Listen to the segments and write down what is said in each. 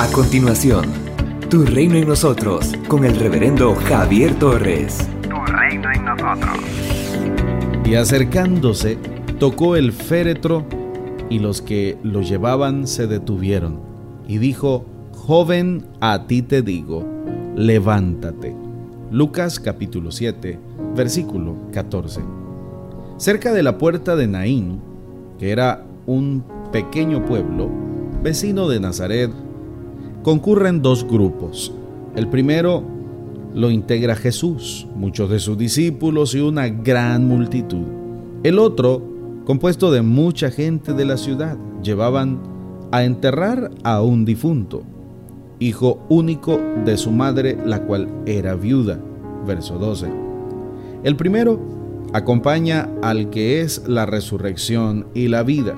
A continuación, Tu Reino en Nosotros, con el reverendo Javier Torres. Tu reino en nosotros. Y acercándose, tocó el féretro y los que lo llevaban se detuvieron. Y dijo, Joven, a ti te digo, levántate. Lucas capítulo 7, versículo 14. Cerca de la puerta de Naín, que era un pequeño pueblo, vecino de Nazaret, concurren dos grupos. El primero lo integra Jesús, muchos de sus discípulos y una gran multitud. El otro, compuesto de mucha gente de la ciudad, llevaban a enterrar a un difunto, hijo único de su madre, la cual era viuda. Verso 12. El primero acompaña al que es la resurrección y la vida,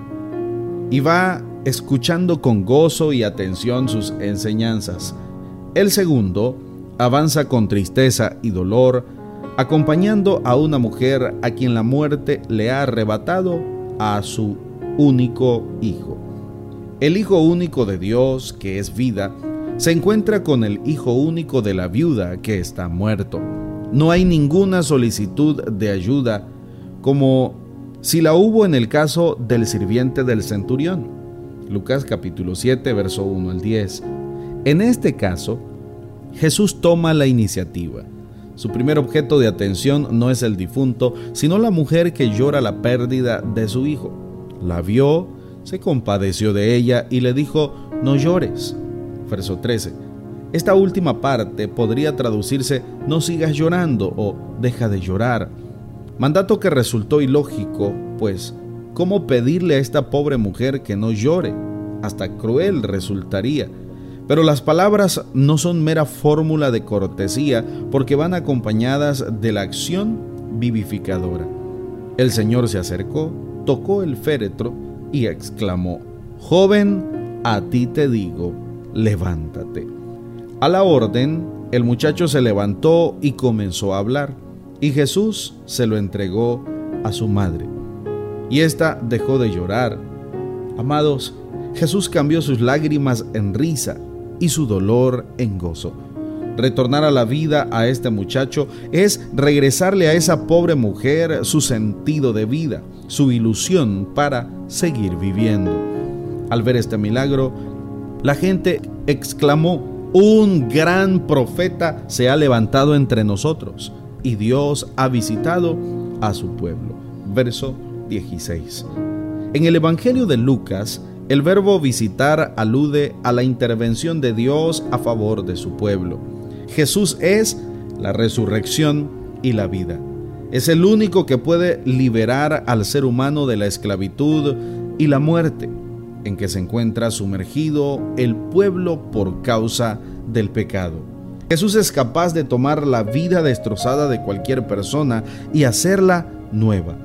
y va escuchando con gozo y atención sus enseñanzas. El segundo avanza con tristeza y dolor, acompañando a una mujer a quien la muerte le ha arrebatado a su único hijo. El hijo único de Dios, que es vida, se encuentra con el hijo único de la viuda que está muerto. No hay ninguna solicitud de ayuda como si la hubo en el caso del sirviente del centurión. Lucas capítulo 7, verso 1 al 10. En este caso, Jesús toma la iniciativa. Su primer objeto de atención no es el difunto, sino la mujer que llora la pérdida de su hijo. La vio, se compadeció de ella y le dijo, no llores. Verso 13. Esta última parte podría traducirse, no sigas llorando o deja de llorar. Mandato que resultó ilógico, pues ¿Cómo pedirle a esta pobre mujer que no llore? Hasta cruel resultaría. Pero las palabras no son mera fórmula de cortesía porque van acompañadas de la acción vivificadora. El Señor se acercó, tocó el féretro y exclamó, Joven, a ti te digo, levántate. A la orden, el muchacho se levantó y comenzó a hablar, y Jesús se lo entregó a su madre y ésta dejó de llorar. Amados, Jesús cambió sus lágrimas en risa y su dolor en gozo. Retornar a la vida a este muchacho es regresarle a esa pobre mujer su sentido de vida, su ilusión para seguir viviendo. Al ver este milagro, la gente exclamó, un gran profeta se ha levantado entre nosotros y Dios ha visitado a su pueblo. Verso 16. En el Evangelio de Lucas, el verbo visitar alude a la intervención de Dios a favor de su pueblo. Jesús es la resurrección y la vida. Es el único que puede liberar al ser humano de la esclavitud y la muerte en que se encuentra sumergido el pueblo por causa del pecado. Jesús es capaz de tomar la vida destrozada de cualquier persona y hacerla nueva.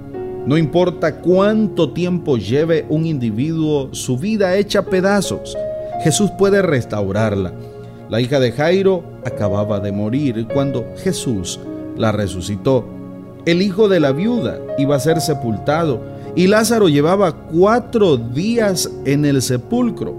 No importa cuánto tiempo lleve un individuo su vida hecha pedazos, Jesús puede restaurarla. La hija de Jairo acababa de morir cuando Jesús la resucitó. El hijo de la viuda iba a ser sepultado y Lázaro llevaba cuatro días en el sepulcro.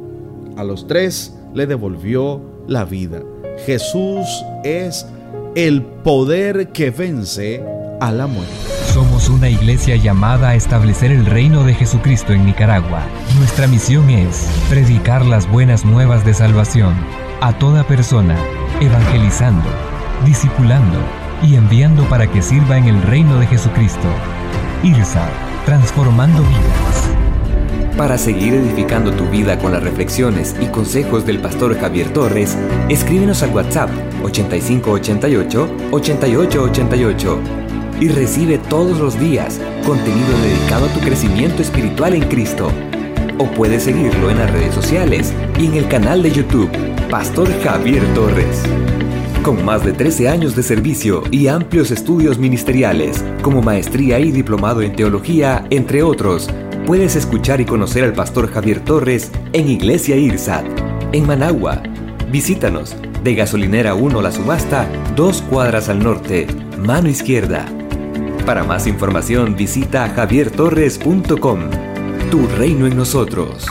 A los tres le devolvió la vida. Jesús es el poder que vence a la muerte. Somos una iglesia llamada a establecer el reino de Jesucristo en Nicaragua. Nuestra misión es predicar las buenas nuevas de salvación a toda persona, evangelizando, discipulando y enviando para que sirva en el reino de Jesucristo. IRSA, transformando vidas. Para seguir edificando tu vida con las reflexiones y consejos del pastor Javier Torres, escríbenos al WhatsApp 8588 8888 y recibe todos los días contenido dedicado a tu crecimiento espiritual en Cristo. O puedes seguirlo en las redes sociales y en el canal de YouTube, Pastor Javier Torres. Con más de 13 años de servicio y amplios estudios ministeriales, como maestría y diplomado en teología, entre otros, puedes escuchar y conocer al Pastor Javier Torres en Iglesia IRSAT, en Managua. Visítanos de Gasolinera 1 La Subasta, dos cuadras al norte, mano izquierda. Para más información visita javiertorres.com. Tu reino en nosotros.